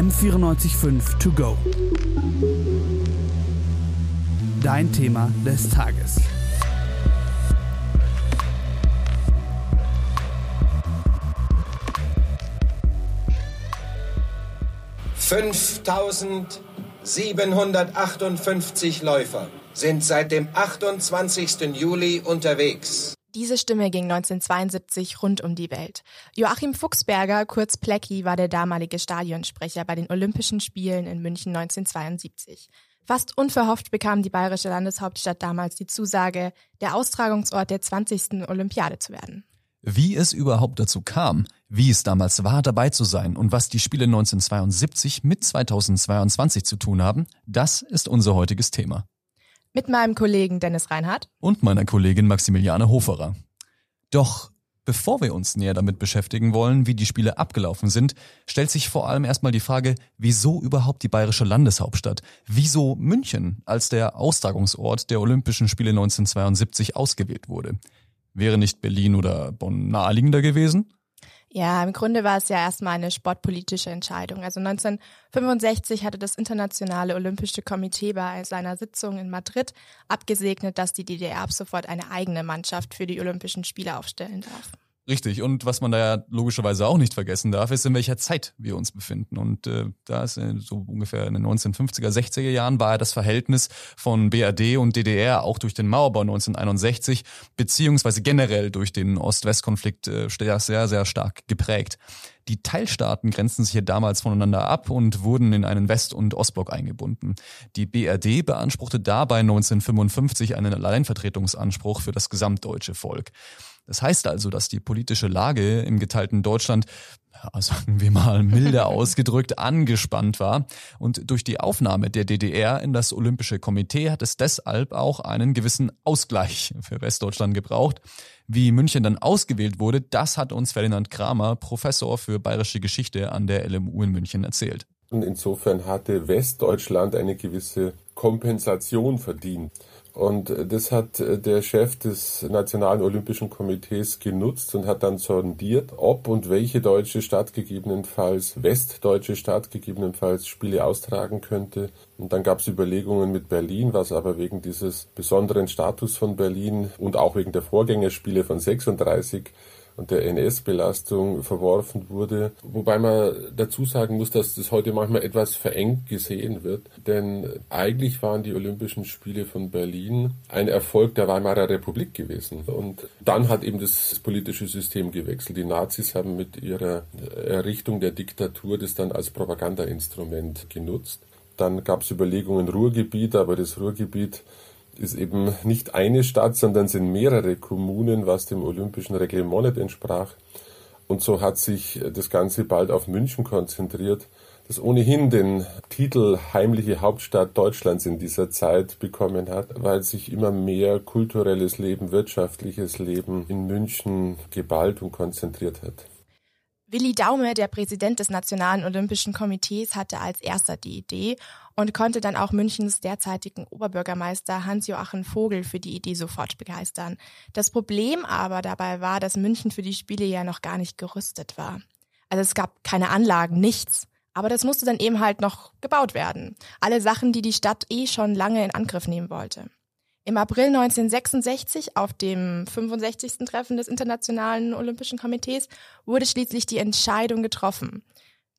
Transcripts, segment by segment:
M945 To Go. Dein Thema des Tages. Fünftausendsiebenhundertachtundfünfzig Läufer sind seit dem 28. Juli unterwegs. Diese Stimme ging 1972 rund um die Welt. Joachim Fuchsberger, kurz Plecki, war der damalige Stadionsprecher bei den Olympischen Spielen in München 1972. Fast unverhofft bekam die bayerische Landeshauptstadt damals die Zusage, der Austragungsort der 20. Olympiade zu werden. Wie es überhaupt dazu kam, wie es damals war, dabei zu sein und was die Spiele 1972 mit 2022 zu tun haben, das ist unser heutiges Thema. Mit meinem Kollegen Dennis Reinhardt. Und meiner Kollegin Maximiliane Hoferer. Doch bevor wir uns näher damit beschäftigen wollen, wie die Spiele abgelaufen sind, stellt sich vor allem erstmal die Frage, wieso überhaupt die bayerische Landeshauptstadt? Wieso München als der Austragungsort der Olympischen Spiele 1972 ausgewählt wurde? Wäre nicht Berlin oder Bonn naheliegender gewesen? Ja, im Grunde war es ja erstmal eine sportpolitische Entscheidung. Also 1965 hatte das Internationale Olympische Komitee bei seiner Sitzung in Madrid abgesegnet, dass die DDR ab sofort eine eigene Mannschaft für die Olympischen Spiele aufstellen darf. Richtig. Und was man da ja logischerweise auch nicht vergessen darf, ist, in welcher Zeit wir uns befinden. Und äh, da ist äh, so ungefähr in den 1950er, 60er Jahren war ja das Verhältnis von BRD und DDR auch durch den Mauerbau 1961 beziehungsweise generell durch den Ost-West-Konflikt äh, sehr, sehr stark geprägt. Die Teilstaaten grenzten sich hier damals voneinander ab und wurden in einen West- und Ostblock eingebunden. Die BRD beanspruchte dabei 1955 einen Alleinvertretungsanspruch für das gesamtdeutsche Volk. Das heißt also, dass die politische Lage im geteilten Deutschland ja, sagen wir mal milde ausgedrückt, angespannt war. Und durch die Aufnahme der DDR in das Olympische Komitee hat es deshalb auch einen gewissen Ausgleich für Westdeutschland gebraucht. Wie München dann ausgewählt wurde, das hat uns Ferdinand Kramer, Professor für bayerische Geschichte an der LMU in München, erzählt. Und insofern hatte Westdeutschland eine gewisse Kompensation verdient. Und das hat der Chef des Nationalen Olympischen Komitees genutzt und hat dann sondiert, ob und welche deutsche Stadt gegebenenfalls, westdeutsche Stadt gegebenenfalls Spiele austragen könnte. Und dann gab es Überlegungen mit Berlin, was aber wegen dieses besonderen Status von Berlin und auch wegen der Vorgängerspiele von 36 und der NS-Belastung verworfen wurde. Wobei man dazu sagen muss, dass das heute manchmal etwas verengt gesehen wird. Denn eigentlich waren die Olympischen Spiele von Berlin ein Erfolg der Weimarer Republik gewesen. Und dann hat eben das politische System gewechselt. Die Nazis haben mit ihrer Errichtung der Diktatur das dann als Propagandainstrument genutzt. Dann gab es Überlegungen Ruhrgebiet, aber das Ruhrgebiet ist eben nicht eine Stadt, sondern sind mehrere Kommunen, was dem olympischen Reglement nicht entsprach. Und so hat sich das Ganze bald auf München konzentriert, das ohnehin den Titel heimliche Hauptstadt Deutschlands in dieser Zeit bekommen hat, weil sich immer mehr kulturelles Leben, wirtschaftliches Leben in München geballt und konzentriert hat. Willi Daume, der Präsident des Nationalen Olympischen Komitees, hatte als erster die Idee und konnte dann auch Münchens derzeitigen Oberbürgermeister Hans-Joachim Vogel für die Idee sofort begeistern. Das Problem aber dabei war, dass München für die Spiele ja noch gar nicht gerüstet war. Also es gab keine Anlagen, nichts. Aber das musste dann eben halt noch gebaut werden. Alle Sachen, die die Stadt eh schon lange in Angriff nehmen wollte. Im April 1966, auf dem 65. Treffen des Internationalen Olympischen Komitees, wurde schließlich die Entscheidung getroffen.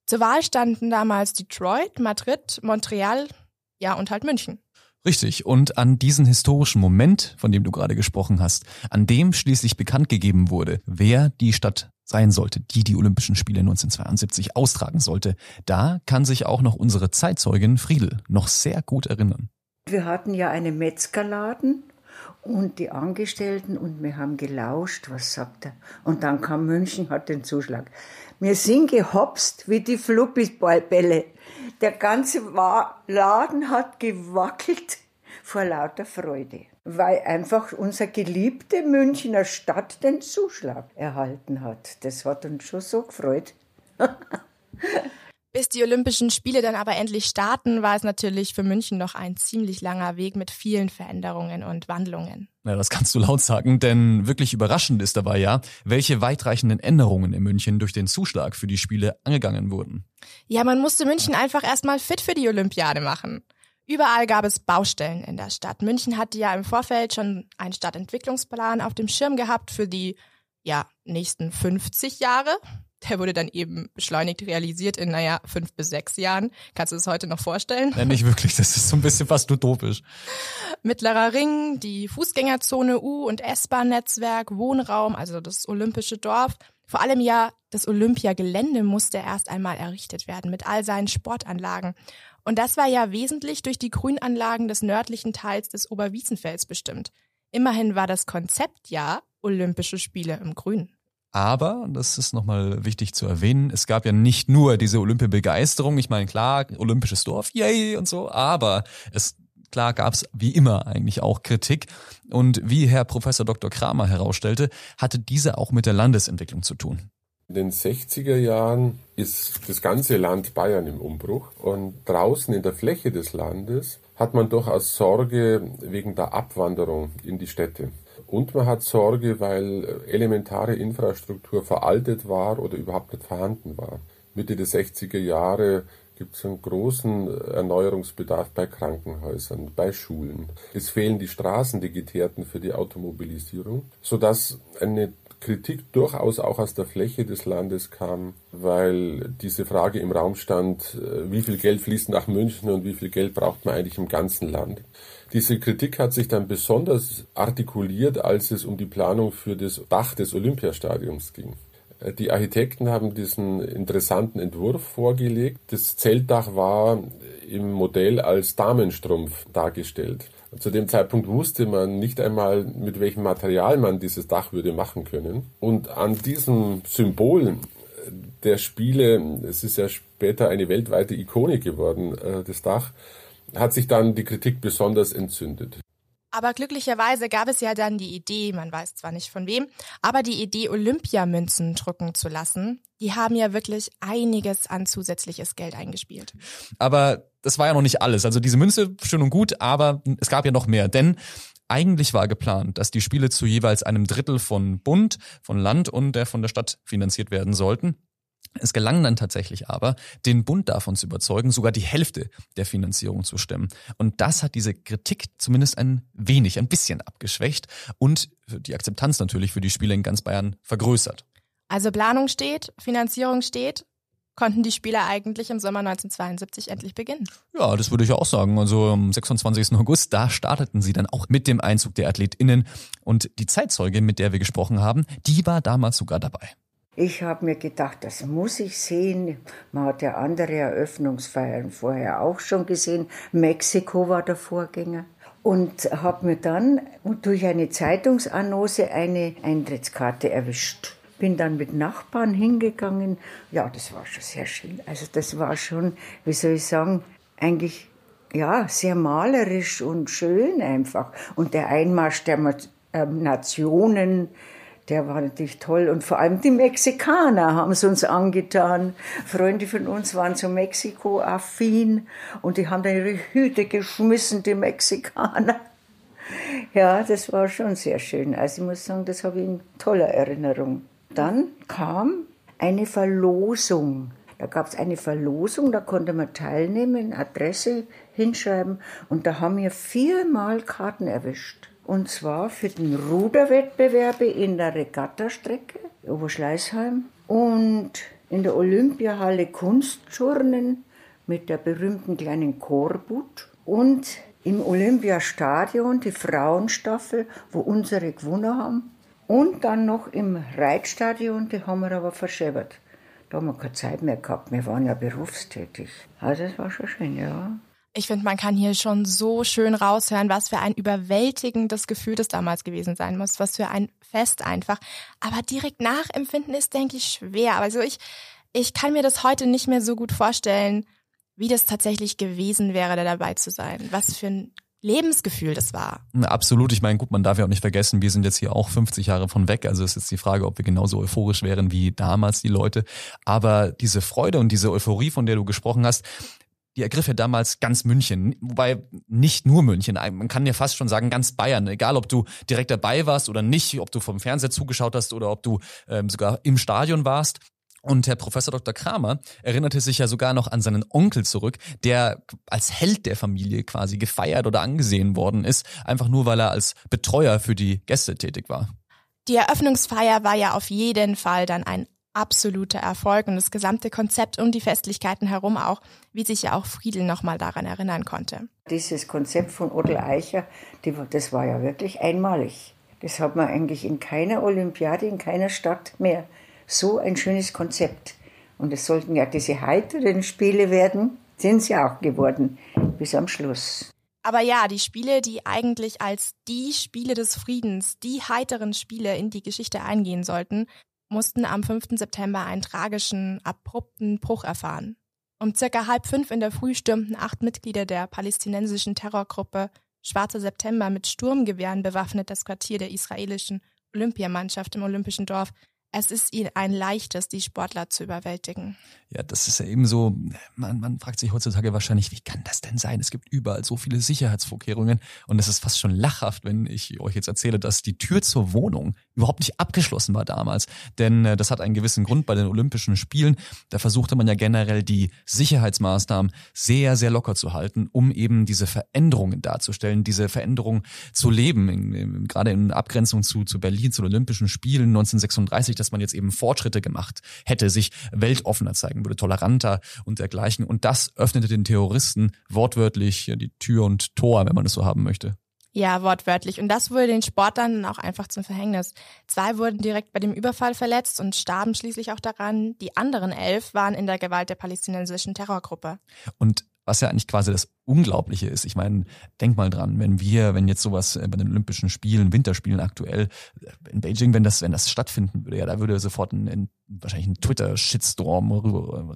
Zur Wahl standen damals Detroit, Madrid, Montreal, ja und halt München. Richtig. Und an diesen historischen Moment, von dem du gerade gesprochen hast, an dem schließlich bekannt gegeben wurde, wer die Stadt sein sollte, die die Olympischen Spiele 1972 austragen sollte, da kann sich auch noch unsere Zeitzeugin Friedel noch sehr gut erinnern. Wir hatten ja einen Metzgerladen und die Angestellten und wir haben gelauscht, was sagt er. Und dann kam München, hat den Zuschlag. Wir sind gehopst wie die Fluppis-Bälle. Der ganze Laden hat gewackelt vor lauter Freude, weil einfach unsere geliebte Münchner Stadt den Zuschlag erhalten hat. Das hat uns schon so gefreut. Bis die Olympischen Spiele dann aber endlich starten, war es natürlich für München noch ein ziemlich langer Weg mit vielen Veränderungen und Wandlungen. Ja, das kannst du laut sagen, denn wirklich überraschend ist dabei ja, welche weitreichenden Änderungen in München durch den Zuschlag für die Spiele angegangen wurden. Ja, man musste München einfach erstmal fit für die Olympiade machen. Überall gab es Baustellen in der Stadt. München hatte ja im Vorfeld schon einen Stadtentwicklungsplan auf dem Schirm gehabt für die ja, nächsten 50 Jahre. Der wurde dann eben beschleunigt realisiert in, naja, fünf bis sechs Jahren. Kannst du das heute noch vorstellen? Ja, nicht wirklich, das ist so ein bisschen fast utopisch. Mittlerer Ring, die Fußgängerzone U- und S-Bahn-Netzwerk, Wohnraum, also das olympische Dorf. Vor allem ja, das Olympiagelände musste erst einmal errichtet werden mit all seinen Sportanlagen. Und das war ja wesentlich durch die Grünanlagen des nördlichen Teils des Oberwiesenfelds bestimmt. Immerhin war das Konzept ja Olympische Spiele im Grün. Aber, das ist nochmal wichtig zu erwähnen, es gab ja nicht nur diese Olympiabegeisterung. Ich meine, klar, olympisches Dorf, yay und so, aber es klar gab es wie immer eigentlich auch Kritik. Und wie Herr Professor Dr. Kramer herausstellte, hatte diese auch mit der Landesentwicklung zu tun. In den 60er Jahren ist das ganze Land Bayern im Umbruch und draußen in der Fläche des Landes hat man durchaus Sorge wegen der Abwanderung in die Städte. Und man hat Sorge, weil elementare Infrastruktur veraltet war oder überhaupt nicht vorhanden war. Mitte der 60er Jahre gibt es einen großen Erneuerungsbedarf bei Krankenhäusern, bei Schulen. Es fehlen die Straßen, die geteerten für die Automobilisierung, sodass eine Kritik durchaus auch aus der Fläche des Landes kam, weil diese Frage im Raum stand, wie viel Geld fließt nach München und wie viel Geld braucht man eigentlich im ganzen Land. Diese Kritik hat sich dann besonders artikuliert, als es um die Planung für das Dach des Olympiastadions ging. Die Architekten haben diesen interessanten Entwurf vorgelegt. Das Zeltdach war im Modell als Damenstrumpf dargestellt. Zu dem Zeitpunkt wusste man nicht einmal, mit welchem Material man dieses Dach würde machen können. Und an diesem Symbol der Spiele, es ist ja später eine weltweite Ikone geworden, das Dach, hat sich dann die Kritik besonders entzündet. Aber glücklicherweise gab es ja dann die Idee, man weiß zwar nicht von wem, aber die Idee, Olympiamünzen drucken zu lassen, die haben ja wirklich einiges an zusätzliches Geld eingespielt. Aber das war ja noch nicht alles. Also diese Münze, schön und gut, aber es gab ja noch mehr. Denn eigentlich war geplant, dass die Spiele zu jeweils einem Drittel von Bund, von Land und der von der Stadt finanziert werden sollten. Es gelang dann tatsächlich aber, den Bund davon zu überzeugen, sogar die Hälfte der Finanzierung zu stemmen. Und das hat diese Kritik zumindest ein wenig, ein bisschen abgeschwächt und die Akzeptanz natürlich für die Spiele in ganz Bayern vergrößert. Also Planung steht, Finanzierung steht, konnten die Spiele eigentlich im Sommer 1972 endlich beginnen. Ja, das würde ich auch sagen. Also am 26. August, da starteten sie dann auch mit dem Einzug der AthletInnen. Und die Zeitzeuge, mit der wir gesprochen haben, die war damals sogar dabei. Ich habe mir gedacht, das muss ich sehen. Man hat ja andere Eröffnungsfeiern vorher auch schon gesehen. Mexiko war der Vorgänger. Und habe mir dann durch eine Zeitungsannonce eine Eintrittskarte erwischt. Bin dann mit Nachbarn hingegangen. Ja, das war schon sehr schön. Also das war schon, wie soll ich sagen, eigentlich ja sehr malerisch und schön einfach. Und der Einmarsch der Nationen, der war natürlich toll. Und vor allem die Mexikaner haben es uns angetan. Freunde von uns waren so Mexiko-affin und die haben dann ihre Hüte geschmissen, die Mexikaner. Ja, das war schon sehr schön. Also ich muss sagen, das habe ich in toller Erinnerung. Dann kam eine Verlosung. Da gab es eine Verlosung, da konnte man teilnehmen, Adresse hinschreiben und da haben wir viermal Karten erwischt. Und zwar für den Ruderwettbewerbe in der Regattastrecke Oberschleißheim und in der Olympiahalle Kunstturnen mit der berühmten kleinen Korbut und im Olympiastadion die Frauenstaffel, wo unsere gewonnen haben. Und dann noch im Reitstadion, die haben wir aber verschäbert. Da haben wir keine Zeit mehr gehabt, wir waren ja berufstätig. Also das war schon schön, ja. Ich finde, man kann hier schon so schön raushören, was für ein überwältigendes Gefühl das damals gewesen sein muss, was für ein Fest einfach. Aber direkt nachempfinden ist, denke ich, schwer. Also ich, ich kann mir das heute nicht mehr so gut vorstellen, wie das tatsächlich gewesen wäre, da dabei zu sein. Was für ein Lebensgefühl das war. Absolut. Ich meine, gut, man darf ja auch nicht vergessen, wir sind jetzt hier auch 50 Jahre von weg. Also ist jetzt die Frage, ob wir genauso euphorisch wären wie damals die Leute. Aber diese Freude und diese Euphorie, von der du gesprochen hast, die ergriff ja damals ganz München, wobei nicht nur München, man kann ja fast schon sagen ganz Bayern, egal ob du direkt dabei warst oder nicht, ob du vom Fernseher zugeschaut hast oder ob du ähm, sogar im Stadion warst. Und Herr Professor Dr. Kramer erinnerte sich ja sogar noch an seinen Onkel zurück, der als Held der Familie quasi gefeiert oder angesehen worden ist, einfach nur weil er als Betreuer für die Gäste tätig war. Die Eröffnungsfeier war ja auf jeden Fall dann ein absoluter Erfolg und das gesamte Konzept um die Festlichkeiten herum auch, wie sich ja auch Friedel nochmal daran erinnern konnte. Dieses Konzept von Odel Eicher, die, das war ja wirklich einmalig. Das hat man eigentlich in keiner Olympiade, in keiner Stadt mehr. So ein schönes Konzept. Und es sollten ja diese heiteren Spiele werden, sind sie auch geworden, bis am Schluss. Aber ja, die Spiele, die eigentlich als die Spiele des Friedens, die heiteren Spiele in die Geschichte eingehen sollten, mussten am 5. September einen tragischen, abrupten Bruch erfahren. Um circa halb fünf in der Früh stürmten acht Mitglieder der palästinensischen Terrorgruppe Schwarze September mit Sturmgewehren bewaffnet das Quartier der israelischen Olympiamannschaft im Olympischen Dorf es ist ihnen ein leichtes, die Sportler zu überwältigen. Ja, das ist ja eben so, man, man fragt sich heutzutage wahrscheinlich, wie kann das denn sein? Es gibt überall so viele Sicherheitsvorkehrungen und es ist fast schon lachhaft, wenn ich euch jetzt erzähle, dass die Tür zur Wohnung überhaupt nicht abgeschlossen war damals. Denn äh, das hat einen gewissen Grund bei den Olympischen Spielen. Da versuchte man ja generell die Sicherheitsmaßnahmen sehr, sehr locker zu halten, um eben diese Veränderungen darzustellen, diese Veränderungen zu leben. In, in, gerade in Abgrenzung zu, zu Berlin, zu den Olympischen Spielen 1936 dass man jetzt eben Fortschritte gemacht hätte, sich weltoffener zeigen würde, toleranter und dergleichen. Und das öffnete den Terroristen wortwörtlich die Tür und Tor, wenn man es so haben möchte. Ja, wortwörtlich. Und das wurde den Sportlern auch einfach zum Verhängnis. Zwei wurden direkt bei dem Überfall verletzt und starben schließlich auch daran. Die anderen elf waren in der Gewalt der palästinensischen Terrorgruppe. Und was ja eigentlich quasi das Unglaubliche ist. Ich meine, denk mal dran, wenn wir, wenn jetzt sowas bei den Olympischen Spielen, Winterspielen aktuell in Beijing, wenn das, wenn das stattfinden würde, ja, da würde sofort ein, ein wahrscheinlich ein Twitter-Shitstorm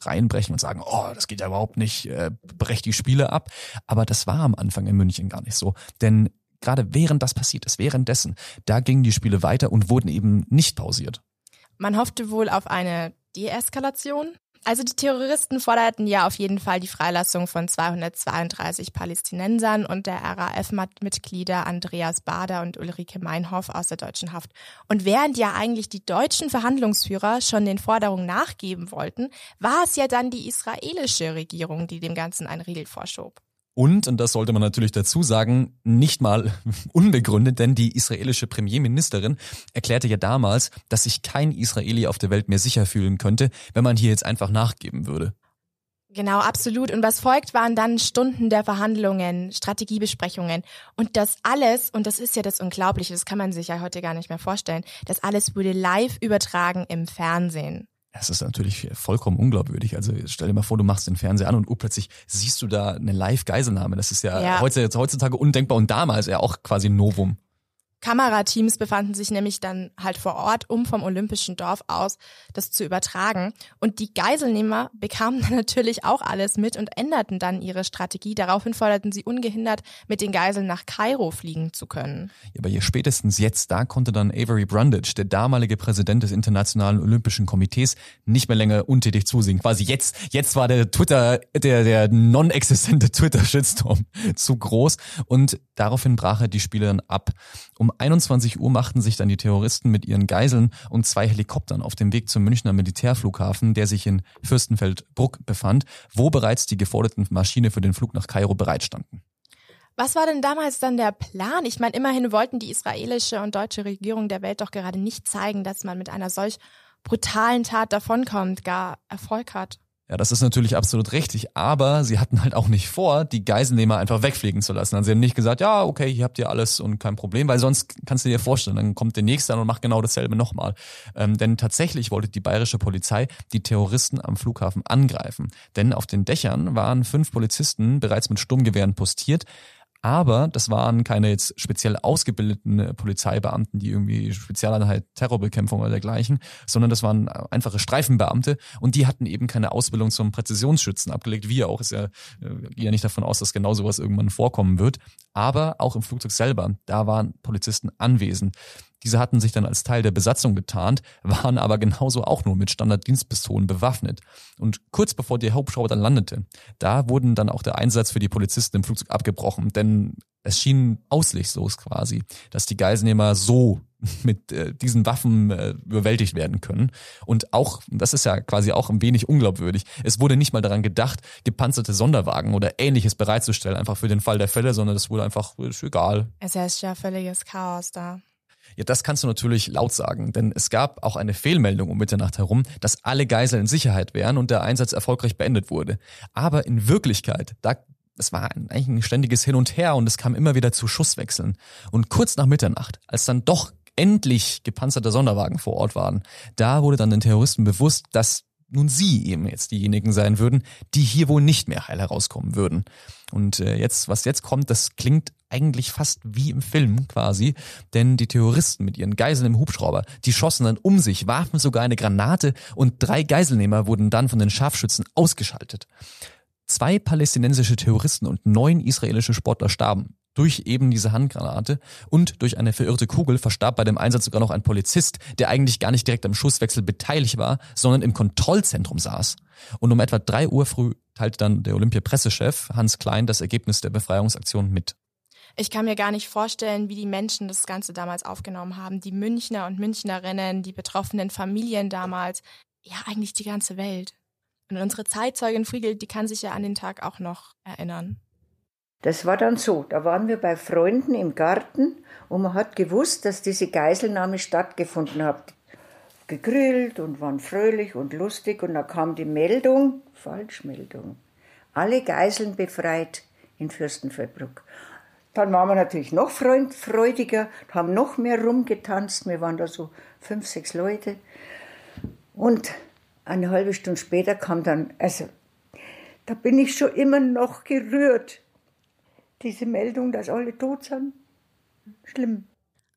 reinbrechen und sagen, oh, das geht ja überhaupt nicht, äh, brecht die Spiele ab. Aber das war am Anfang in München gar nicht so, denn gerade während das passiert ist, währenddessen, da gingen die Spiele weiter und wurden eben nicht pausiert. Man hoffte wohl auf eine Deeskalation, also die Terroristen forderten ja auf jeden Fall die Freilassung von 232 Palästinensern und der RAF-Mitglieder Andreas Bader und Ulrike Meinhoff aus der deutschen Haft. Und während ja eigentlich die deutschen Verhandlungsführer schon den Forderungen nachgeben wollten, war es ja dann die israelische Regierung, die dem Ganzen einen Riegel vorschob. Und, und das sollte man natürlich dazu sagen, nicht mal unbegründet, denn die israelische Premierministerin erklärte ja damals, dass sich kein Israeli auf der Welt mehr sicher fühlen könnte, wenn man hier jetzt einfach nachgeben würde. Genau, absolut. Und was folgt, waren dann Stunden der Verhandlungen, Strategiebesprechungen. Und das alles, und das ist ja das Unglaubliche, das kann man sich ja heute gar nicht mehr vorstellen, das alles wurde live übertragen im Fernsehen. Das ist natürlich vollkommen unglaubwürdig. Also stell dir mal vor, du machst den Fernseher an und oh, plötzlich siehst du da eine Live-Geiselnahme. Das ist ja, ja. heutzutage undenkbar und damals ja auch quasi ein Novum. Kamerateams befanden sich nämlich dann halt vor Ort, um vom Olympischen Dorf aus das zu übertragen. Und die Geiselnehmer bekamen dann natürlich auch alles mit und änderten dann ihre Strategie. Daraufhin forderten sie ungehindert, mit den Geiseln nach Kairo fliegen zu können. Ja, aber hier spätestens jetzt, da konnte dann Avery Brundage, der damalige Präsident des Internationalen Olympischen Komitees, nicht mehr länger untätig zusehen. Quasi jetzt, jetzt war der Twitter, der, der non-existente Twitter-Shitstorm zu groß und daraufhin brach er die Spiele dann ab. Um 21 Uhr machten sich dann die Terroristen mit ihren Geiseln und zwei Helikoptern auf dem Weg zum Münchner Militärflughafen, der sich in Fürstenfeldbruck befand, wo bereits die geforderten Maschine für den Flug nach Kairo bereitstanden. Was war denn damals dann der Plan? Ich meine, immerhin wollten die israelische und deutsche Regierung der Welt doch gerade nicht zeigen, dass man mit einer solch brutalen Tat davonkommt, gar Erfolg hat. Ja, das ist natürlich absolut richtig, aber sie hatten halt auch nicht vor, die Geiselnehmer einfach wegfliegen zu lassen. Also sie haben nicht gesagt, ja, okay, hier habt ihr alles und kein Problem, weil sonst kannst du dir vorstellen, dann kommt der Nächste an und macht genau dasselbe nochmal. Ähm, denn tatsächlich wollte die bayerische Polizei die Terroristen am Flughafen angreifen. Denn auf den Dächern waren fünf Polizisten bereits mit Sturmgewehren postiert, Aber das waren keine jetzt speziell ausgebildeten äh, Polizeibeamten, die irgendwie Spezialeinheit Terrorbekämpfung oder dergleichen, sondern das waren einfache Streifenbeamte und die hatten eben keine Ausbildung zum Präzisionsschützen abgelegt. Wir auch, ist ja, äh, ja nicht davon aus, dass genau sowas irgendwann vorkommen wird. Aber auch im Flugzeug selber, da waren Polizisten anwesend. Diese hatten sich dann als Teil der Besatzung getarnt, waren aber genauso auch nur mit Standarddienstpistolen bewaffnet. Und kurz bevor der Hubschrauber dann landete, da wurden dann auch der Einsatz für die Polizisten im Flugzeug abgebrochen, denn es schien ausleglos quasi, dass die Geiselnehmer so mit äh, diesen Waffen äh, überwältigt werden können. Und auch, das ist ja quasi auch ein wenig unglaubwürdig, es wurde nicht mal daran gedacht, gepanzerte Sonderwagen oder ähnliches bereitzustellen, einfach für den Fall der Fälle, sondern es wurde einfach, ist egal. Es herrscht ja völliges Chaos da. Ja, das kannst du natürlich laut sagen, denn es gab auch eine Fehlmeldung um Mitternacht herum, dass alle Geiseln in Sicherheit wären und der Einsatz erfolgreich beendet wurde. Aber in Wirklichkeit, da es war eigentlich ein ständiges Hin und Her und es kam immer wieder zu Schusswechseln. Und kurz nach Mitternacht, als dann doch endlich gepanzerte Sonderwagen vor Ort waren, da wurde dann den Terroristen bewusst, dass nun sie eben jetzt diejenigen sein würden, die hier wohl nicht mehr heil herauskommen würden. Und äh, jetzt, was jetzt kommt, das klingt eigentlich fast wie im Film quasi, denn die Terroristen mit ihren Geiseln im Hubschrauber, die schossen dann um sich, warfen sogar eine Granate und drei Geiselnehmer wurden dann von den Scharfschützen ausgeschaltet. Zwei palästinensische Terroristen und neun israelische Sportler starben durch eben diese Handgranate und durch eine verirrte Kugel verstarb bei dem Einsatz sogar noch ein Polizist, der eigentlich gar nicht direkt am Schusswechsel beteiligt war, sondern im Kontrollzentrum saß. Und um etwa drei Uhr früh teilte dann der Olympia-Pressechef Hans Klein das Ergebnis der Befreiungsaktion mit. Ich kann mir gar nicht vorstellen, wie die Menschen das Ganze damals aufgenommen haben. Die Münchner und Münchnerinnen, die betroffenen Familien damals, ja eigentlich die ganze Welt. Und unsere Zeitzeugin Friegel, die kann sich ja an den Tag auch noch erinnern. Das war dann so, da waren wir bei Freunden im Garten und man hat gewusst, dass diese Geiselnahme stattgefunden hat. Gegrillt und waren fröhlich und lustig und da kam die Meldung, Falschmeldung, alle Geiseln befreit in Fürstenfeldbruck. Dann waren wir natürlich noch freudiger, haben noch mehr rumgetanzt. Wir waren da so fünf, sechs Leute. Und eine halbe Stunde später kam dann, also da bin ich schon immer noch gerührt diese Meldung, dass alle tot sind. Schlimm.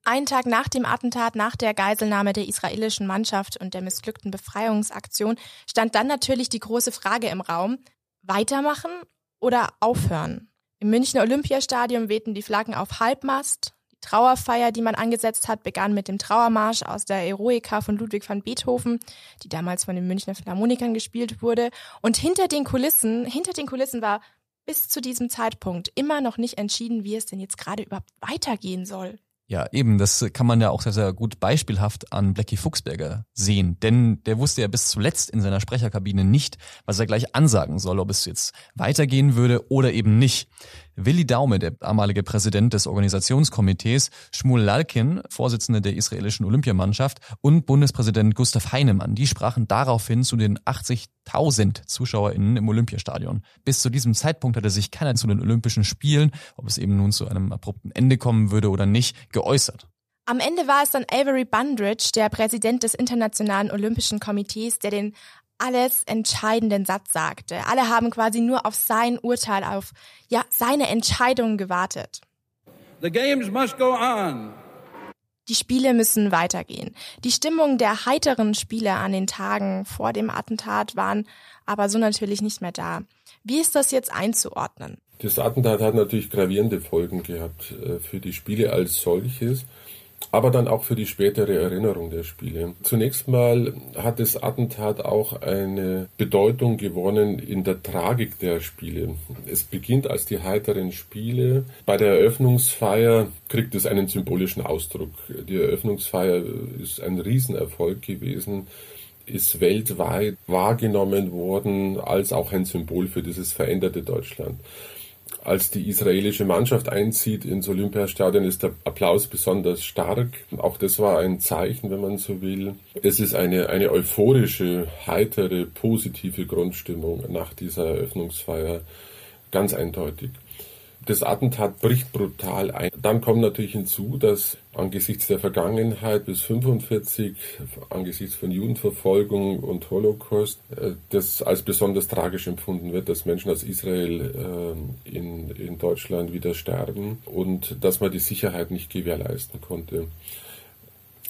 Ein Tag nach dem Attentat, nach der Geiselnahme der israelischen Mannschaft und der missglückten Befreiungsaktion, stand dann natürlich die große Frage im Raum, weitermachen oder aufhören? Im Münchner Olympiastadion wehten die Flaggen auf Halbmast. Die Trauerfeier, die man angesetzt hat, begann mit dem Trauermarsch aus der Eroica von Ludwig van Beethoven, die damals von den Münchner Philharmonikern gespielt wurde. Und hinter den Kulissen, hinter den Kulissen war bis zu diesem Zeitpunkt immer noch nicht entschieden, wie es denn jetzt gerade überhaupt weitergehen soll. Ja, eben, das kann man ja auch sehr, sehr gut beispielhaft an Blackie Fuchsberger sehen. Denn der wusste ja bis zuletzt in seiner Sprecherkabine nicht, was er gleich ansagen soll, ob es jetzt weitergehen würde oder eben nicht. Willi Daume, der damalige Präsident des Organisationskomitees, Shmuel Lalkin, Vorsitzende der israelischen Olympiamannschaft und Bundespräsident Gustav Heinemann, die sprachen daraufhin zu den 80.000 ZuschauerInnen im Olympiastadion. Bis zu diesem Zeitpunkt hatte sich keiner zu den Olympischen Spielen, ob es eben nun zu einem abrupten Ende kommen würde oder nicht, geäußert. Am Ende war es dann Avery Bundridge, der Präsident des Internationalen Olympischen Komitees, der den alles entscheidenden Satz sagte. Alle haben quasi nur auf sein Urteil, auf ja, seine Entscheidung gewartet. The games must go on. Die Spiele müssen weitergehen. Die Stimmung der heiteren Spiele an den Tagen vor dem Attentat waren aber so natürlich nicht mehr da. Wie ist das jetzt einzuordnen? Das Attentat hat natürlich gravierende Folgen gehabt äh, für die Spiele als solches aber dann auch für die spätere Erinnerung der Spiele. Zunächst mal hat das Attentat auch eine Bedeutung gewonnen in der Tragik der Spiele. Es beginnt als die heiteren Spiele. Bei der Eröffnungsfeier kriegt es einen symbolischen Ausdruck. Die Eröffnungsfeier ist ein Riesenerfolg gewesen ist weltweit wahrgenommen worden als auch ein Symbol für dieses veränderte Deutschland als die israelische Mannschaft einzieht ins Olympiastadion, ist der Applaus besonders stark. Auch das war ein Zeichen, wenn man so will. Es ist eine, eine euphorische, heitere, positive Grundstimmung nach dieser Eröffnungsfeier. Ganz eindeutig. Das Attentat bricht brutal ein. Dann kommt natürlich hinzu, dass angesichts der Vergangenheit bis 45, angesichts von Judenverfolgung und Holocaust, äh, das als besonders tragisch empfunden wird, dass Menschen aus Israel äh, in, in Deutschland wieder sterben und dass man die Sicherheit nicht gewährleisten konnte.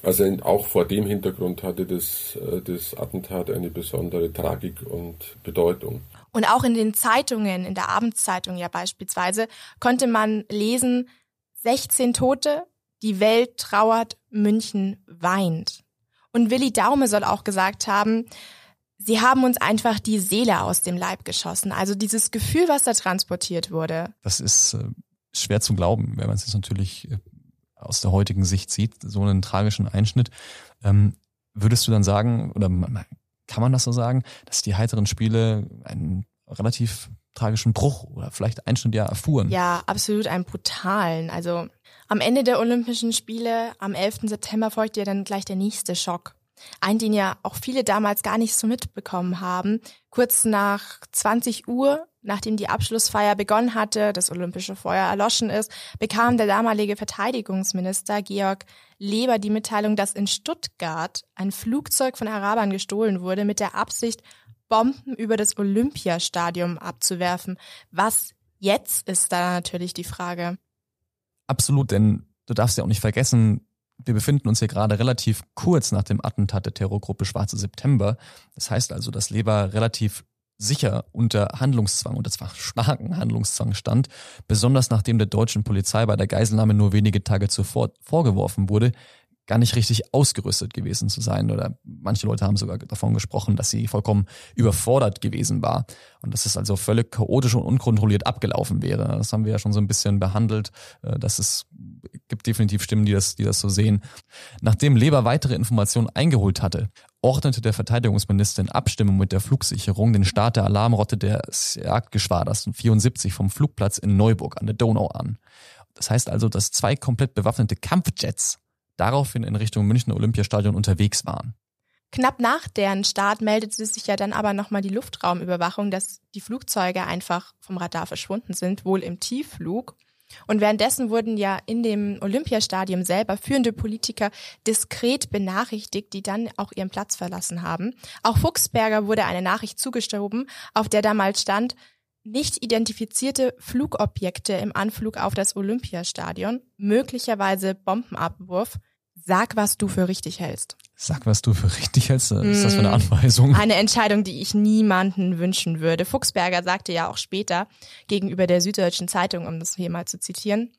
Also auch vor dem Hintergrund hatte das, äh, das Attentat eine besondere Tragik und Bedeutung. Und auch in den Zeitungen, in der Abendszeitung ja beispielsweise, konnte man lesen, 16 Tote, die Welt trauert, München weint. Und Willi Daume soll auch gesagt haben, sie haben uns einfach die Seele aus dem Leib geschossen. Also dieses Gefühl, was da transportiert wurde. Das ist äh, schwer zu glauben, wenn man es jetzt natürlich äh, aus der heutigen Sicht sieht, so einen tragischen Einschnitt. Ähm, würdest du dann sagen, oder kann man das so sagen, dass die heiteren Spiele einen relativ tragischen Bruch oder vielleicht Einschnitt ja erfuhren? Ja, absolut einen brutalen. Also am Ende der Olympischen Spiele am 11. September folgte ja dann gleich der nächste Schock. Ein, den ja auch viele damals gar nicht so mitbekommen haben. Kurz nach 20 Uhr, nachdem die Abschlussfeier begonnen hatte, das olympische Feuer erloschen ist, bekam der damalige Verteidigungsminister Georg Leber die Mitteilung, dass in Stuttgart ein Flugzeug von Arabern gestohlen wurde mit der Absicht, Bomben über das Olympiastadion abzuwerfen. Was jetzt ist da natürlich die Frage. Absolut, denn du darfst ja auch nicht vergessen, wir befinden uns hier gerade relativ kurz nach dem Attentat der Terrorgruppe Schwarze September. Das heißt also, dass Leber relativ sicher unter Handlungszwang, und das war starken Handlungszwang stand, besonders nachdem der deutschen Polizei bei der Geiselnahme nur wenige Tage zuvor vorgeworfen wurde, gar nicht richtig ausgerüstet gewesen zu sein. Oder manche Leute haben sogar davon gesprochen, dass sie vollkommen überfordert gewesen war und dass es also völlig chaotisch und unkontrolliert abgelaufen wäre. Das haben wir ja schon so ein bisschen behandelt. Äh, dass es gibt definitiv Stimmen, die das, die das so sehen. Nachdem Leber weitere Informationen eingeholt hatte, ordnete der Verteidigungsminister in Abstimmung mit der Flugsicherung den Start der Alarmrotte des Jagdgeschwaders 74 vom Flugplatz in Neuburg an der Donau an. Das heißt also, dass zwei komplett bewaffnete Kampfjets daraufhin in Richtung Münchner Olympiastadion unterwegs waren. Knapp nach deren Start meldete sich ja dann aber nochmal die Luftraumüberwachung, dass die Flugzeuge einfach vom Radar verschwunden sind, wohl im Tiefflug. Und währenddessen wurden ja in dem Olympiastadion selber führende Politiker diskret benachrichtigt, die dann auch ihren Platz verlassen haben. Auch Fuchsberger wurde eine Nachricht zugeschoben, auf der damals stand, nicht identifizierte Flugobjekte im Anflug auf das Olympiastadion, möglicherweise Bombenabwurf. Sag, was du für richtig hältst. Sag, was du für richtig hältst. Was ist das für eine mm. Anweisung? Eine Entscheidung, die ich niemanden wünschen würde. Fuchsberger sagte ja auch später gegenüber der Süddeutschen Zeitung, um das hier mal zu zitieren,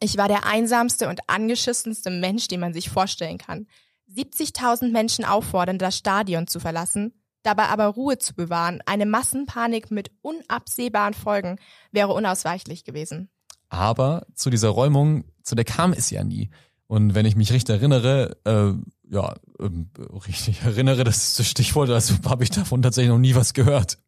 ich war der einsamste und angeschissenste Mensch, den man sich vorstellen kann. 70.000 Menschen auffordern, das Stadion zu verlassen, dabei aber Ruhe zu bewahren. Eine Massenpanik mit unabsehbaren Folgen wäre unausweichlich gewesen. Aber zu dieser Räumung, zu der kam es ja nie. Und wenn ich mich richtig erinnere, äh, ja, ähm, richtig erinnere, das ist das Stichwort, also habe ich davon tatsächlich noch nie was gehört.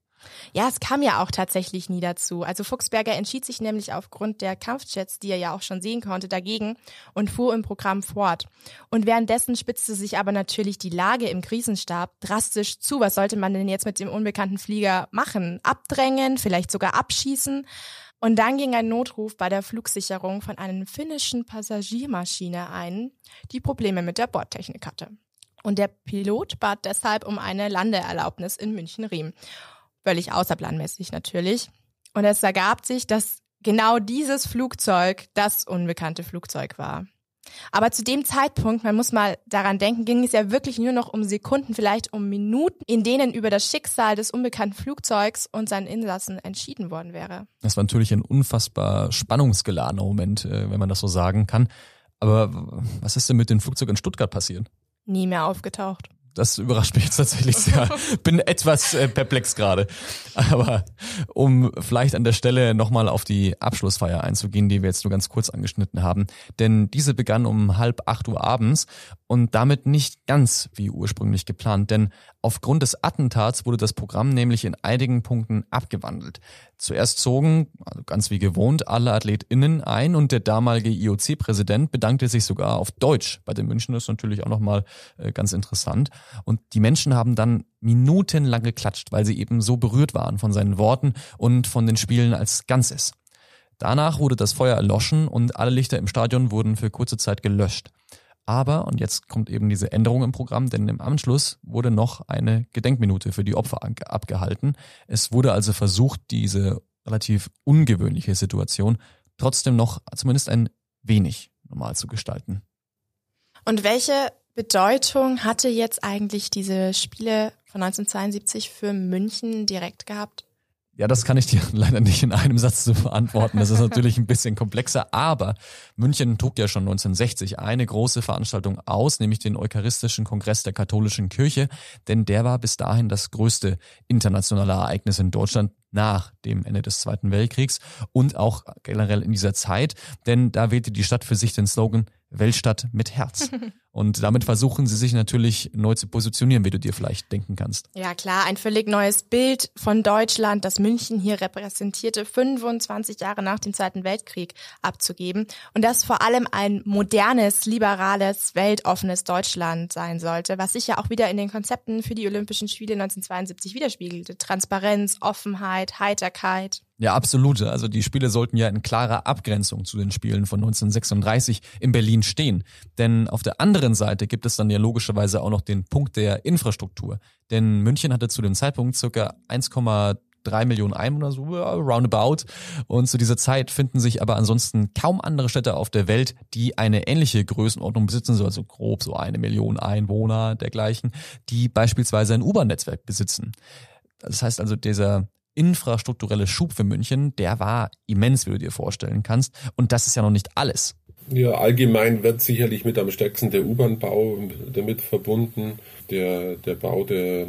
Ja, es kam ja auch tatsächlich nie dazu. Also Fuchsberger entschied sich nämlich aufgrund der Kampfjets, die er ja auch schon sehen konnte, dagegen und fuhr im Programm fort. Und währenddessen spitzte sich aber natürlich die Lage im Krisenstab drastisch zu. Was sollte man denn jetzt mit dem unbekannten Flieger machen? Abdrängen, vielleicht sogar abschießen? Und dann ging ein Notruf bei der Flugsicherung von einer finnischen Passagiermaschine ein, die Probleme mit der Bordtechnik hatte. Und der Pilot bat deshalb um eine Landeerlaubnis in München-Riem. Völlig außerplanmäßig natürlich. Und es ergab sich, dass genau dieses Flugzeug das unbekannte Flugzeug war. Aber zu dem Zeitpunkt, man muss mal daran denken, ging es ja wirklich nur noch um Sekunden, vielleicht um Minuten, in denen über das Schicksal des unbekannten Flugzeugs und seinen Insassen entschieden worden wäre. Das war natürlich ein unfassbar spannungsgeladener Moment, äh, wenn man das so sagen kann. Aber was ist denn mit dem Flugzeug in Stuttgart passiert? Nie mehr aufgetaucht. Das überrascht mich jetzt tatsächlich sehr. Bin etwas äh, perplex gerade. Aber um vielleicht an der Stelle nochmal auf die Abschlussfeier einzugehen, die wir jetzt nur ganz kurz angeschnitten haben. Denn diese begann um halb acht Uhr abends und damit nicht ganz wie ursprünglich geplant, denn aufgrund des Attentats wurde das Programm nämlich in einigen Punkten abgewandelt. Zuerst zogen, also ganz wie gewohnt, alle AthletInnen ein und der damalige IOC-Präsident bedankte sich sogar auf Deutsch. Bei den München ist natürlich auch nochmal äh, ganz interessant. Und die Menschen haben dann minutenlang geklatscht, weil sie eben so berührt waren von seinen Worten und von den Spielen als Ganzes. Danach wurde das Feuer erloschen und alle Lichter im Stadion wurden für kurze Zeit gelöscht. Aber, und jetzt kommt eben diese Änderung im Programm, denn im Anschluss wurde noch eine Gedenkminute für die Opfer abgehalten. Es wurde also versucht, diese relativ ungewöhnliche Situation trotzdem noch zumindest ein wenig normal zu gestalten. Und welche Bedeutung hatte jetzt eigentlich diese Spiele von 1972 für München direkt gehabt? Ja, das kann ich dir leider nicht in einem Satz zu beantworten. Das ist natürlich ein bisschen komplexer, aber München trug ja schon 1960 eine große Veranstaltung aus, nämlich den Eucharistischen Kongress der katholischen Kirche, denn der war bis dahin das größte internationale Ereignis in Deutschland nach dem Ende des Zweiten Weltkriegs und auch generell in dieser Zeit, denn da wählte die Stadt für sich den Slogan Weltstadt mit Herz. Und damit versuchen sie sich natürlich neu zu positionieren, wie du dir vielleicht denken kannst. Ja klar, ein völlig neues Bild von Deutschland, das München hier repräsentierte, 25 Jahre nach dem Zweiten Weltkrieg abzugeben. Und das vor allem ein modernes, liberales, weltoffenes Deutschland sein sollte, was sich ja auch wieder in den Konzepten für die Olympischen Spiele 1972 widerspiegelte. Transparenz, Offenheit, Heiterkeit. Ja, absolut. Also die Spiele sollten ja in klarer Abgrenzung zu den Spielen von 1936 in Berlin stehen. Denn auf der anderen Seite gibt es dann ja logischerweise auch noch den Punkt der Infrastruktur. Denn München hatte zu dem Zeitpunkt circa 1,3 Millionen Einwohner, so roundabout. Und zu dieser Zeit finden sich aber ansonsten kaum andere Städte auf der Welt, die eine ähnliche Größenordnung besitzen, so also grob so eine Million Einwohner dergleichen, die beispielsweise ein U-Bahn-Netzwerk besitzen. Das heißt also, dieser infrastrukturelle Schub für München, der war immens, wie du dir vorstellen kannst. Und das ist ja noch nicht alles. Ja, allgemein wird sicherlich mit am stärksten der U-Bahn-Bau damit verbunden, der, der Bau der,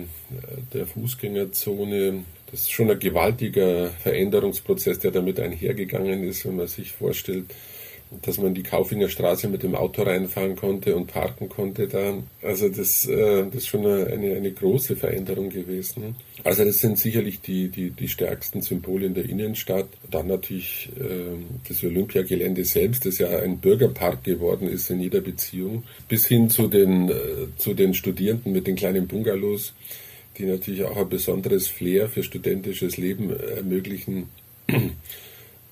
der Fußgängerzone. Das ist schon ein gewaltiger Veränderungsprozess, der damit einhergegangen ist, wenn man sich vorstellt, dass man die Kaufinger Straße mit dem Auto reinfahren konnte und parken konnte da. Also das, äh, das ist schon eine, eine, große Veränderung gewesen. Also das sind sicherlich die, die, die stärksten Symbole in der Innenstadt. Dann natürlich äh, das Olympiagelände selbst, das ja ein Bürgerpark geworden ist in jeder Beziehung, bis hin zu den, äh, zu den Studierenden mit den kleinen Bungalows, die natürlich auch ein besonderes Flair für studentisches Leben ermöglichen.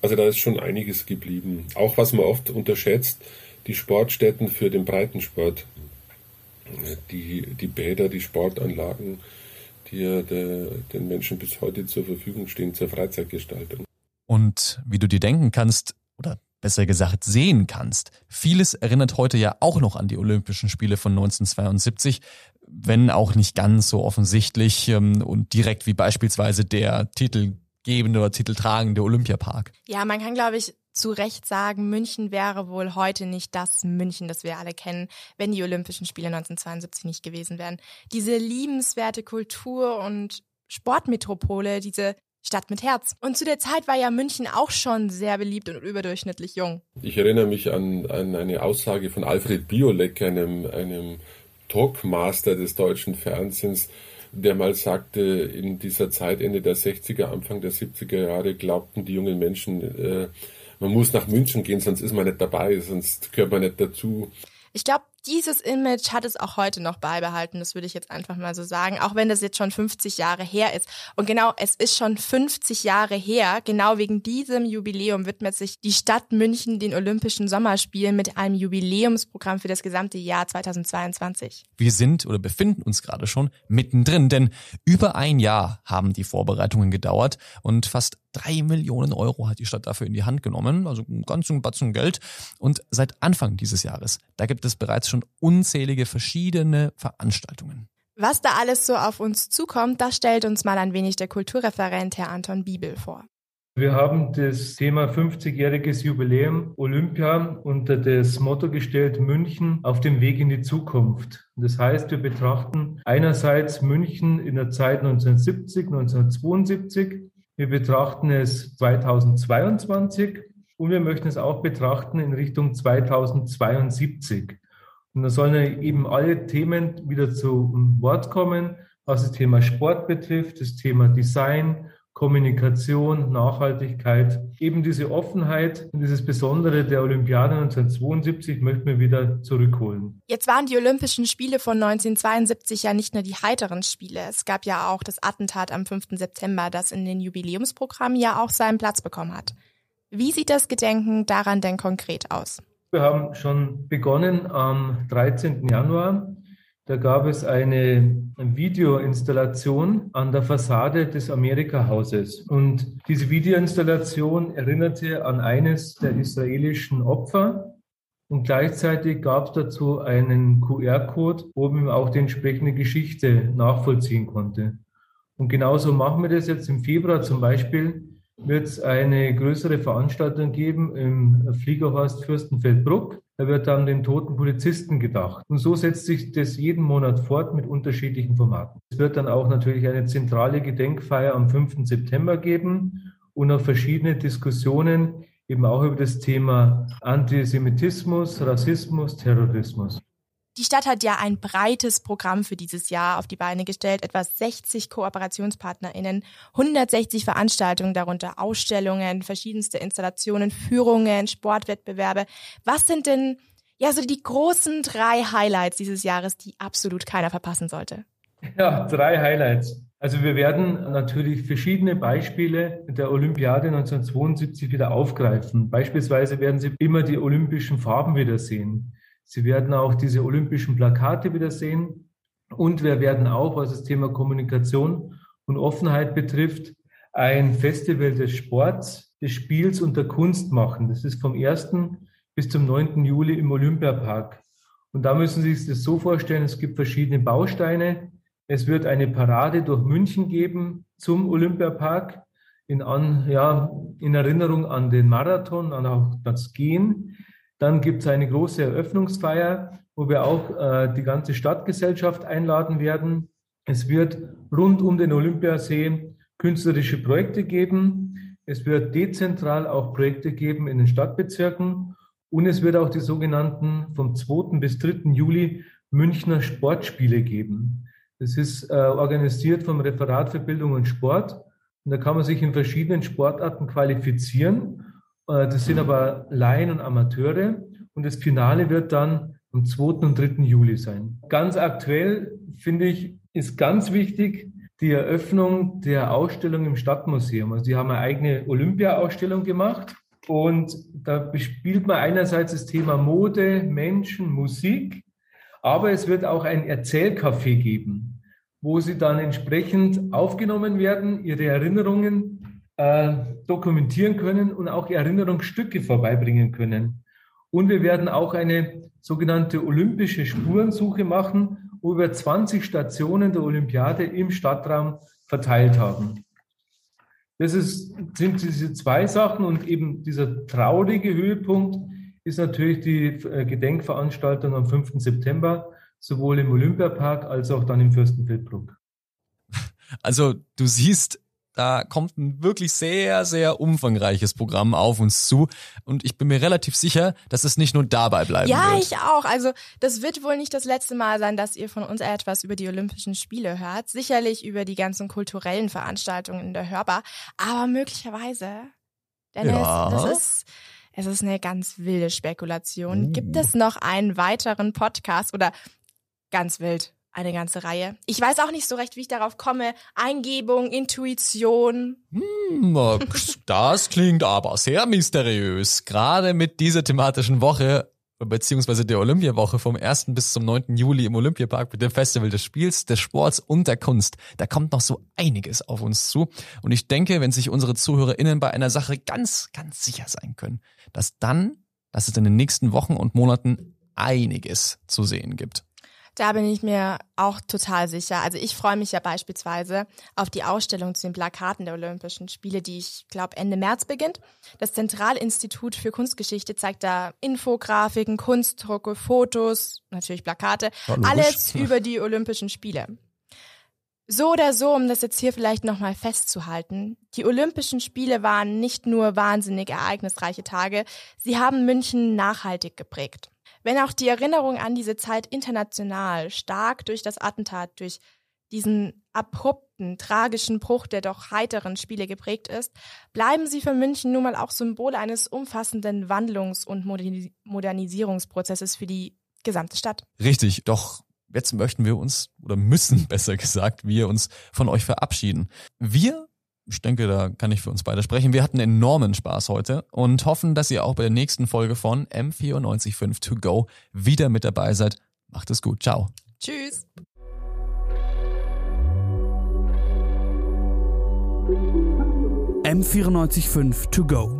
Also da ist schon einiges geblieben. Auch was man oft unterschätzt, die Sportstätten für den Breitensport. Die, die Bäder, die Sportanlagen, die ja der, den Menschen bis heute zur Verfügung stehen zur Freizeitgestaltung. Und wie du dir denken kannst, oder besser gesagt sehen kannst, vieles erinnert heute ja auch noch an die Olympischen Spiele von 1972, wenn auch nicht ganz so offensichtlich ähm, und direkt wie beispielsweise der Titel titelgebende oder titeltragende Olympiapark. Ja, man kann, glaube ich, zu Recht sagen, München wäre wohl heute nicht das München, das wir alle kennen, wenn die Olympischen Spiele 1972 nicht gewesen wären. Diese liebenswerte Kultur und Sportmetropole, diese Stadt mit Herz. Und zu der Zeit war ja München auch schon sehr beliebt und überdurchschnittlich jung. Ich erinnere mich an, an eine Aussage von Alfred Biolek, einem, einem Talkmaster des deutschen Fernsehens, der mal sagte, in dieser Zeit, Ende der 60er, Anfang der 70er Jahre, glaubten die jungen Menschen, äh, man muss nach München gehen, sonst ist man nicht dabei, sonst gehört man nicht dazu. Ich glaube, dieses Image hat es auch heute noch beibehalten, das würde ich jetzt einfach mal so sagen, auch wenn das jetzt schon 50 Jahre her ist. Und genau, es ist schon 50 Jahre her, genau wegen diesem Jubiläum widmet sich die Stadt München den Olympischen Sommerspielen mit einem Jubiläumsprogramm für das gesamte Jahr 2022. Wir sind oder befinden uns gerade schon mittendrin, denn über ein Jahr haben die Vorbereitungen gedauert und fast drei Millionen Euro hat die Stadt dafür in die Hand genommen, also einen ganzen Batzen Geld. Und seit Anfang dieses Jahres, da gibt es bereits schon unzählige verschiedene Veranstaltungen. Was da alles so auf uns zukommt, das stellt uns mal ein wenig der Kulturreferent Herr Anton Bibel vor. Wir haben das Thema 50-jähriges Jubiläum Olympia unter das Motto gestellt, München auf dem Weg in die Zukunft. Das heißt, wir betrachten einerseits München in der Zeit 1970, 1972. Wir betrachten es 2022 und wir möchten es auch betrachten in Richtung 2072. Und da sollen eben alle Themen wieder zu Wort kommen, was das Thema Sport betrifft, das Thema Design, Kommunikation, Nachhaltigkeit, eben diese Offenheit und dieses Besondere der Olympiade 1972 möchten wir wieder zurückholen. Jetzt waren die Olympischen Spiele von 1972 ja nicht nur die heiteren Spiele. Es gab ja auch das Attentat am 5. September, das in den Jubiläumsprogrammen ja auch seinen Platz bekommen hat. Wie sieht das Gedenken daran denn konkret aus? Wir haben schon begonnen am 13. Januar. Da gab es eine Videoinstallation an der Fassade des Amerika-Hauses. Und diese Videoinstallation erinnerte an eines der israelischen Opfer. Und gleichzeitig gab es dazu einen QR-Code, wo man auch die entsprechende Geschichte nachvollziehen konnte. Und genauso machen wir das jetzt im Februar zum Beispiel wird es eine größere Veranstaltung geben im Fliegerhorst Fürstenfeldbruck. Da wird dann den toten Polizisten gedacht. Und so setzt sich das jeden Monat fort mit unterschiedlichen Formaten. Es wird dann auch natürlich eine zentrale Gedenkfeier am 5. September geben und auch verschiedene Diskussionen eben auch über das Thema Antisemitismus, Rassismus, Terrorismus. Die Stadt hat ja ein breites Programm für dieses Jahr auf die Beine gestellt, etwa 60 KooperationspartnerInnen, 160 Veranstaltungen, darunter Ausstellungen, verschiedenste Installationen, Führungen, Sportwettbewerbe. Was sind denn ja so die großen drei Highlights dieses Jahres, die absolut keiner verpassen sollte? Ja, drei Highlights. Also wir werden natürlich verschiedene Beispiele der Olympiade 1972 wieder aufgreifen. Beispielsweise werden Sie immer die olympischen Farben wiedersehen. Sie werden auch diese olympischen Plakate wieder sehen. Und wir werden auch, was das Thema Kommunikation und Offenheit betrifft, ein Festival des Sports, des Spiels und der Kunst machen. Das ist vom 1. bis zum 9. Juli im Olympiapark. Und da müssen Sie sich das so vorstellen, es gibt verschiedene Bausteine. Es wird eine Parade durch München geben zum Olympiapark in, an, ja, in Erinnerung an den Marathon, an auch das Gehen. Dann gibt es eine große Eröffnungsfeier, wo wir auch äh, die ganze Stadtgesellschaft einladen werden. Es wird rund um den Olympiasee künstlerische Projekte geben. Es wird dezentral auch Projekte geben in den Stadtbezirken. Und es wird auch die sogenannten vom 2. bis 3. Juli Münchner Sportspiele geben. Das ist äh, organisiert vom Referat für Bildung und Sport. Und da kann man sich in verschiedenen Sportarten qualifizieren. Äh, das sind aber Laien und Amateure. Und das Finale wird dann am 2. und 3. Juli sein. Ganz aktuell, finde ich, ist ganz wichtig die Eröffnung der Ausstellung im Stadtmuseum. Also die haben eine eigene Olympia-Ausstellung gemacht. Und da bespielt man einerseits das Thema Mode, Menschen, Musik, aber es wird auch ein Erzählcafé geben, wo sie dann entsprechend aufgenommen werden, ihre Erinnerungen äh, dokumentieren können und auch Erinnerungsstücke vorbeibringen können. Und wir werden auch eine sogenannte olympische Spurensuche machen, wo wir 20 Stationen der Olympiade im Stadtraum verteilt haben. Das ist, sind diese zwei Sachen und eben dieser traurige Höhepunkt ist natürlich die äh, Gedenkveranstaltung am 5. September, sowohl im Olympiapark als auch dann im Fürstenfeldbruck. Also du siehst, da kommt ein wirklich sehr, sehr umfangreiches Programm auf uns zu. Und ich bin mir relativ sicher, dass es nicht nur dabei bleiben ja, wird. Ja, ich auch. Also das wird wohl nicht das letzte Mal sein, dass ihr von uns etwas über die Olympischen Spiele hört. Sicherlich über die ganzen kulturellen Veranstaltungen in der Hörbar. Aber möglicherweise, Dennis, ja. das ist... Es ist eine ganz wilde Spekulation. Uh. Gibt es noch einen weiteren Podcast oder ganz wild? Eine ganze Reihe. Ich weiß auch nicht so recht, wie ich darauf komme. Eingebung, Intuition. Hm, das klingt aber sehr mysteriös. Gerade mit dieser thematischen Woche beziehungsweise der Olympiawoche vom 1. bis zum 9. Juli im Olympiapark mit dem Festival des Spiels, des Sports und der Kunst. Da kommt noch so einiges auf uns zu. Und ich denke, wenn sich unsere ZuhörerInnen bei einer Sache ganz, ganz sicher sein können, dass dann, dass es in den nächsten Wochen und Monaten einiges zu sehen gibt. Da bin ich mir auch total sicher. Also ich freue mich ja beispielsweise auf die Ausstellung zu den Plakaten der Olympischen Spiele, die ich glaube Ende März beginnt. Das Zentralinstitut für Kunstgeschichte zeigt da Infografiken, Kunstdrucke, Fotos, natürlich Plakate, alles über die Olympischen Spiele. So oder so, um das jetzt hier vielleicht nochmal festzuhalten, die Olympischen Spiele waren nicht nur wahnsinnig ereignisreiche Tage, sie haben München nachhaltig geprägt. Wenn auch die Erinnerung an diese Zeit international stark durch das Attentat, durch diesen abrupten, tragischen Bruch der doch heiteren Spiele geprägt ist, bleiben sie für München nun mal auch Symbol eines umfassenden Wandlungs- und Modernisierungsprozesses für die gesamte Stadt. Richtig, doch jetzt möchten wir uns, oder müssen besser gesagt, wir uns von euch verabschieden. Wir ich denke, da kann ich für uns beide sprechen. Wir hatten enormen Spaß heute und hoffen, dass ihr auch bei der nächsten Folge von M945 To Go wieder mit dabei seid. Macht es gut. Ciao. Tschüss. M945 To Go.